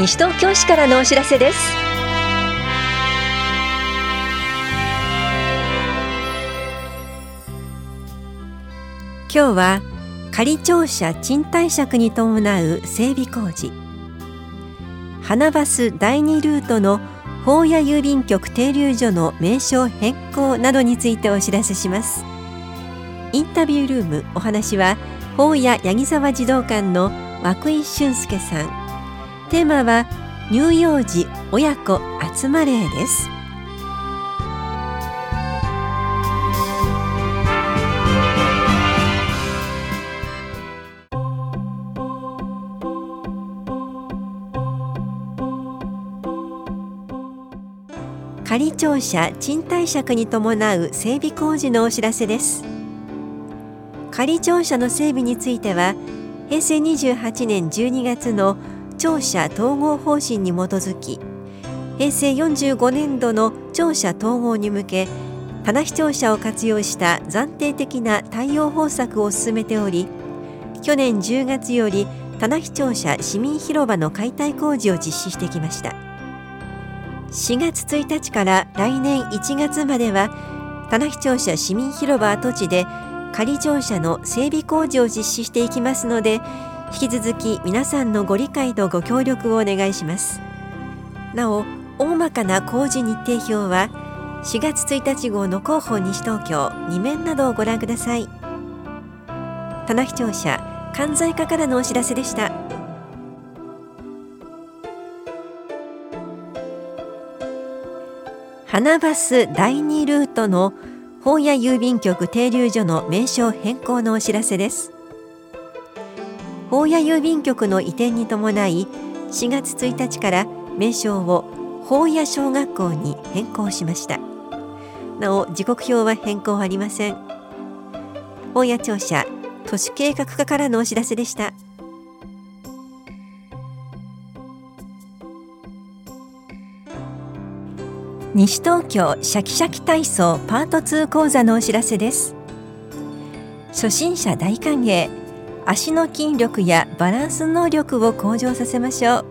西東京市からのお知らせです。今日は仮庁舎賃貸借に伴う整備工事。花バス第2ルートの法屋郵便局停留所の名称変更などについてお知らせします。インタビュールームお話は法屋八木沢児童館の涌井俊介さん。テーマは乳幼児親子集まれです。仮庁舎賃貸借に伴う整備工事のお知らせです。仮庁舎の整備については平成28年12月の庁舎統合方針に基づき平成45年度の庁舎統合に向け棚視庁舎を活用した暫定的な対応方策を進めており去年10月より棚視庁舎市民広場の解体工事を実施してきました。4月1日から来年1月までは棚視庁舎市民広場跡地で仮庁舎の整備工事を実施していきますので引き続き皆さんのご理解とご協力をお願いします。なお大まかな工事日程表は4月1日号の広報西東京2面などをご覧ください。棚視聴者関西課からのお知らせでした。花バス第2ルートの本屋郵便局停留所の名称変更のお知らせです。本屋郵便局の移転に伴い4月1日から名称を本屋小学校に変更しました。なお時刻表は変更ありません。本屋庁舎都市計画課からのお知らせでした。西東京シャキシャキ体操パート2講座のお知らせです。初心者大歓迎。足の筋力やバランス能力を向上させましょう。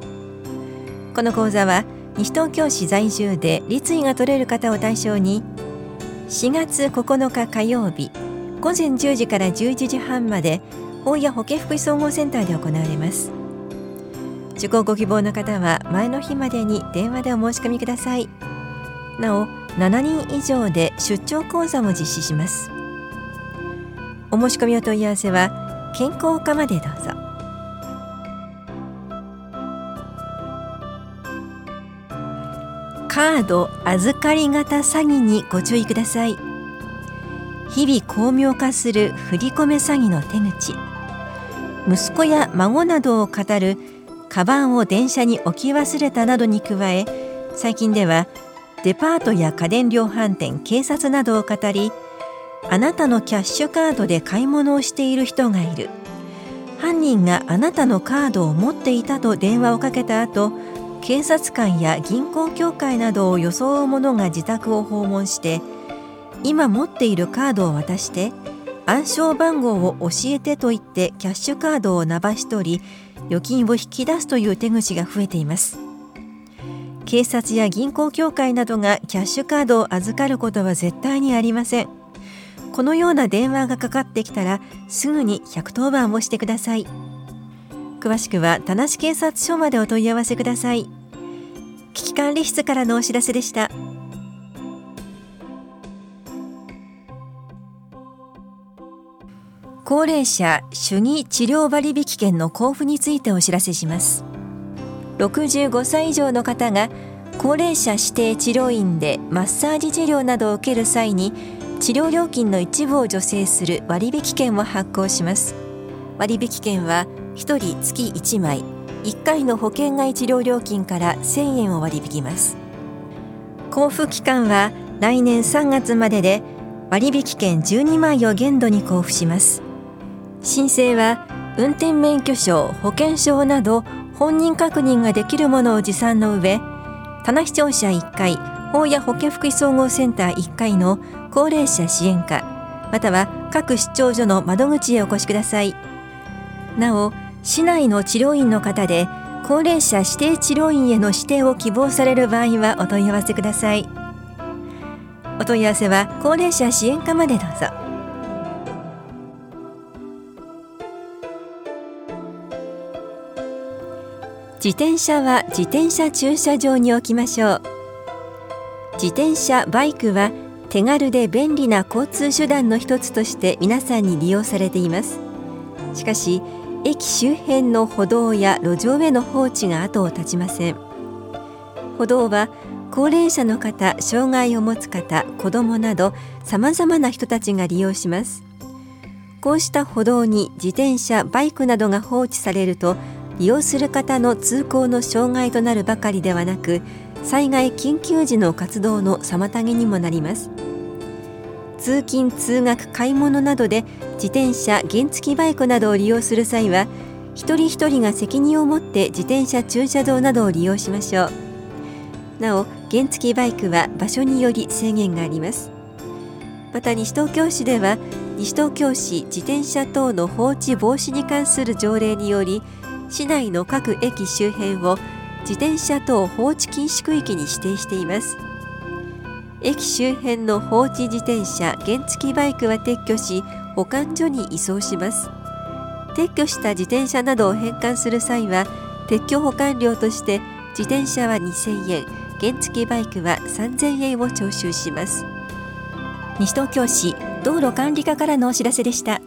この講座は西東京市在住で立位が取れる方を対象に4月9日火曜日午前10時から11時半まで法や保健福祉総合センターで行われます。受講ご希望の方は前の日までに電話でお申し込みください。なお7人以上で出張講座も実施します。お申し込みお問い合わせは健康課までどうぞ。カード預かり型詐欺にご注意ください。日々巧妙化する振り込め詐欺の手口。息子や孫などを語るカバンを電車に置き忘れたなどに加え最近ではデパートや家電量販店警察などを語りあなたのキャッシュカードで買い物をしている人がいる。犯人があなたのカードを持っていたと電話をかけた後警察官や銀行協会などを装う者が自宅を訪問して今持っているカードを渡して暗証番号を教えてと言ってキャッシュカードをなばし取り預金を引き出すという手口が増えています。警察や銀行協会などがキャッシュカードを預かることは絶対にありません。このような電話がかかってきたらすぐに110番をしてください。詳しくは田無警察署までお問い合わせください。危機管理室からのお知らせでした。高齢者主義治療割引券の交付についてお知らせします。65歳以上の方が高齢者指定治療院でマッサージ治療などを受ける際に治療料金の一部を助成する割引券を発行します。割引券は1人月1枚1回の保険外治療料金から1000円を割り引きます。交付期間は来年3月までで割引券12枚を限度に交付します。申請は運転免許証保険証など本人確認ができるものを持参の上棚視聴者1回法や保健福祉総合センター1階の高齢者支援課または各出張所の窓口へお越しください。なお市内の治療院の方で高齢者指定治療院への指定を希望される場合はお問い合わせください。お問い合わせは高齢者支援課までどうぞ。自転車は自転車駐車場に置きましょう。自転車バイクは手軽で便利な交通手段の一つとして皆さんに利用されています。しかし駅周辺の歩道や路上への放置が後を絶ちません。歩道は高齢者の方、障害を持つ方、子どもなどさまざまな人たちが利用します。こうした歩道に自転車、バイクなどが放置されると利用する方の通行の障害となるばかりではなく災害緊急時の活動の妨げにもなります。通勤通学買い物などで自転車原付バイクなどを利用する際は一人一人が責任を持って自転車駐車場などを利用しましょう。なお原付バイクは場所により制限があります。また西東京市では西東京市自転車等の放置防止に関する条例により市内の各駅周辺を自転車等放置禁止区域に指定しています。駅周辺の放置自転車原付バイクは撤去し保管所に移送します。撤去した自転車などを返還する際は撤去保管料として自転車は2000円原付バイクは3000円を徴収します。西東京市道路管理課からのお知らせでした。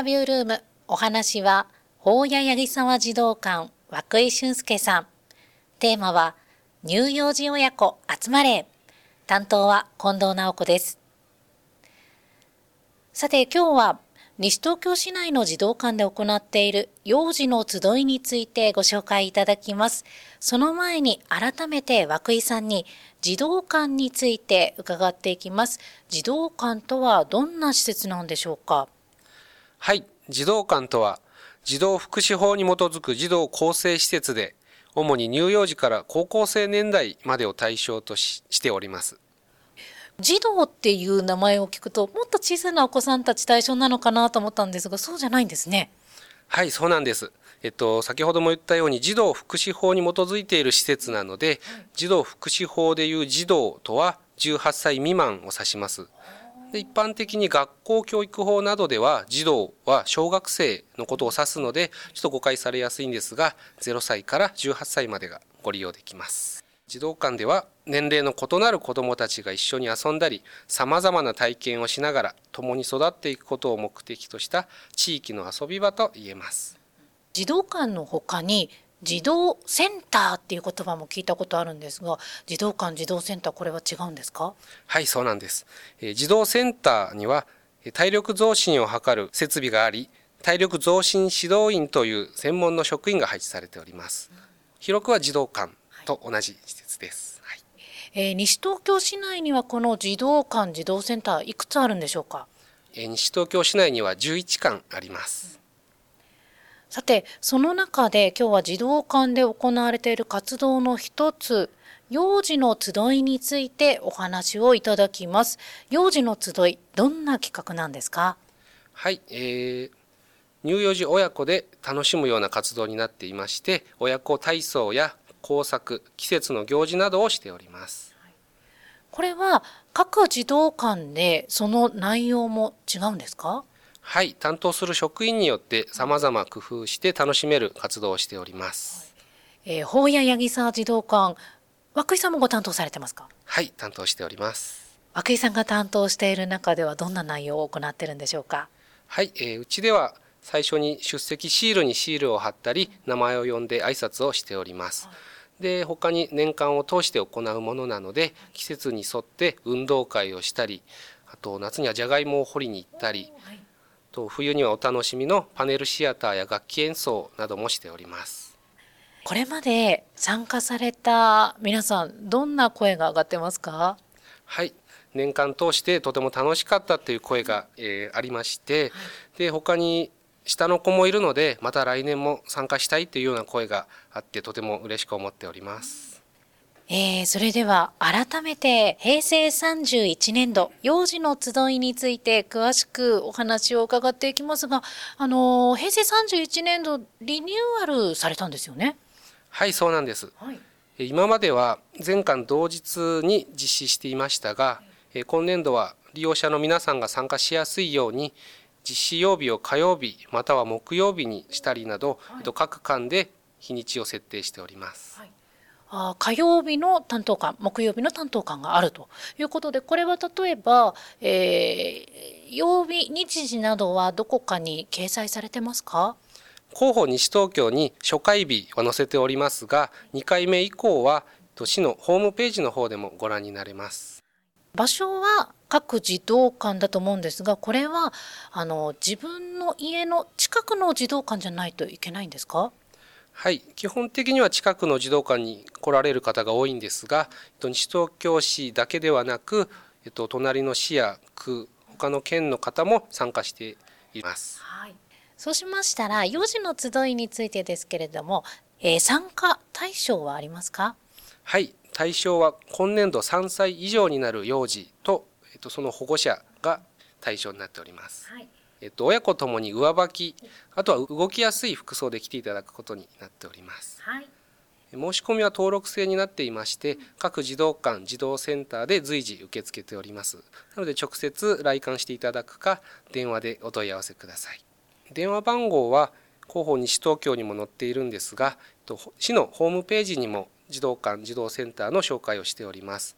タビュールームお話は法屋八木沢児童館涌井俊介さん。テーマは、乳幼児親子集まれ。担当は近藤直子です。さて今日は西東京市内の児童館で行っている幼児の集いについてご紹介いただきます。その前に改めて涌井さんに児童館について伺っていきます。児童館とはどんな施設なんでしょうか？はい、児童館とは児童福祉法に基づく児童更生施設で、主に乳幼児から高校生年代までを対象とししております。児童っていう名前を聞くと、もっと小さなお子さんたち対象なのかなと思ったんですが、そうじゃないんですね。はい、そうなんです。えっと、先ほども言ったように児童福祉法に基づいている施設なので、児童福祉法でいう児童とは18歳未満を指します。で一般的に学校教育法などでは児童は小学生のことを指すのでちょっと誤解されやすいんですが0歳から18歳までがご利用できます。児童館では年齢の異なる子どもたちが一緒に遊んだりさまざまな体験をしながら共に育っていくことを目的とした地域の遊び場と言えます。児童館のほかに児童センターっていう言葉も聞いたことあるんですが児童館児童センターこれは違うんですか？はいそうなんです、えー、児童センターには体力増進を図る設備があり体力増進指導員という専門の職員が配置されております、広くは児童館と同じ施設です、はい、えー、西東京市内にはこの児童館児童センターいくつあるんでしょうか、えー、西東京市内には11館ありますさて、その中で今日は児童館で行われている活動の一つ、幼児の集いについてお話をいただきます。幼児の集い、どんな企画なんですか？はい、えー、乳幼児親子で楽しむような活動になっていまして、親子体操や工作、季節の行事などをしております。これは各児童館でその内容も違うんですか？はい、担当する職員によって様々工夫して楽しめる活動をしております。えー、法屋八木沢児童館、涌井さんもご担当されてますか？はい、担当しております。涌井さんが担当している中ではどんな内容を行っているんでしょうか？はい、えー、うちでは最初に出席シールにシールを貼ったり名前を呼んで挨拶をしております。で他に年間を通して行うものなので季節に沿って運動会をしたりあと夏にはじゃがいもを掘りに行ったり、はいと冬にはお楽しみのパネルシアターや楽器演奏などもしております。これまで参加された皆さんどんな声が上がってますか？はい。年間通してとても楽しかったという声が、えー、ありまして、はい、で他に下の子もいるのでまた来年も参加したいというような声があってとても嬉しく思っておりますえー、それでは改めて平成31年度幼児の集いについて詳しくお話を伺っていきますが、あの平成31年度リニューアルされたんですよね？はいそうなんです、はい、今までは全館同日に実施していましたが、今年度は利用者の皆さんが参加しやすいように実施曜日を火曜日または木曜日にしたりなど、はい、各館で日にちを設定しております。はい。あ火曜日の担当官木曜日の担当官があるということでこれは例えば、えー、曜日日時などはどこかに掲載されてますか？広報西東京に初回日は載せておりますが2回目以降は市のホームページの方でもご覧になれます。場所は各児童館だと思うんですがこれはあの自分の家の近くの児童館じゃないといけないんですか？はい。基本的には近くの児童館に来られる方が多いんですが西東京市だけではなく、えっと、隣の市や区他の県の方も参加しています。はい。そうしましたら幼児の集いについてですけれども、えー、参加対象はありますか？はい。対象は今年度3歳以上になる幼児と、えっと、その保護者が対象になっております。はいえっと、親子ともに上履きあとは動きやすい服装で来ていただくことになっております。はい。申し込みは登録制になっていまして各児童館児童センターで随時受け付けております。なので直接来館していただくか電話でお問い合わせください。電話番号は広報西東京にも載っているんですが市のホームページにも児童館児童センターの紹介をしております。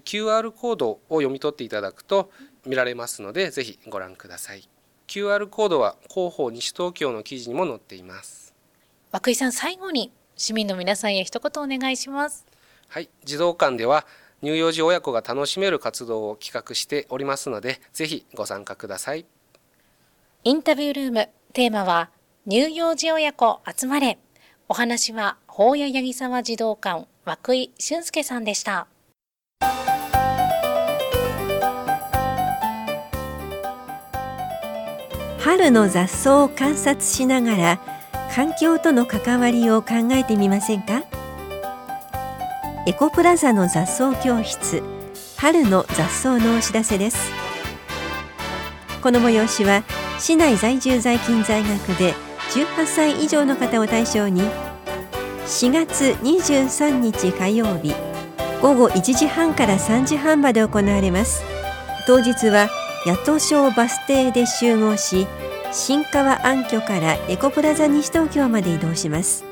QR コードを読み取っていただくと見られますのでぜひご覧ください QR コードは広報西東京の記事にも載っています。涌井さん最後に市民の皆さんへ一言お願いします。はい児童館では乳幼児親子が楽しめる活動を企画しておりますのでぜひご参加ください。インタビュールームテーマは乳幼児親子集まれ。お話は法屋八木沢児童館涌井俊介さんでした春の雑草を観察しながら環境との関わりを考えてみませんか？エコプラザの雑草教室春の雑草のお知らせです。この催しは市内在住在勤在学で18歳以上の方を対象に4月23日火曜日午後1時半から3時半まで行われます。当日は野党省バス停で集合し新川暗渠からエコプラザ西東京まで移動します。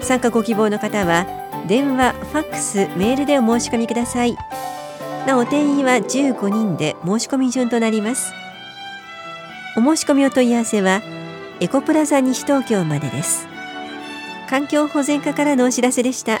参加ご希望の方は電話、ファックス、メールでお申し込みください。なお定員は15人で申し込み順となります。お申し込みお問い合わせはエコプラザ西東京までです。環境保全課からのお知らせでした。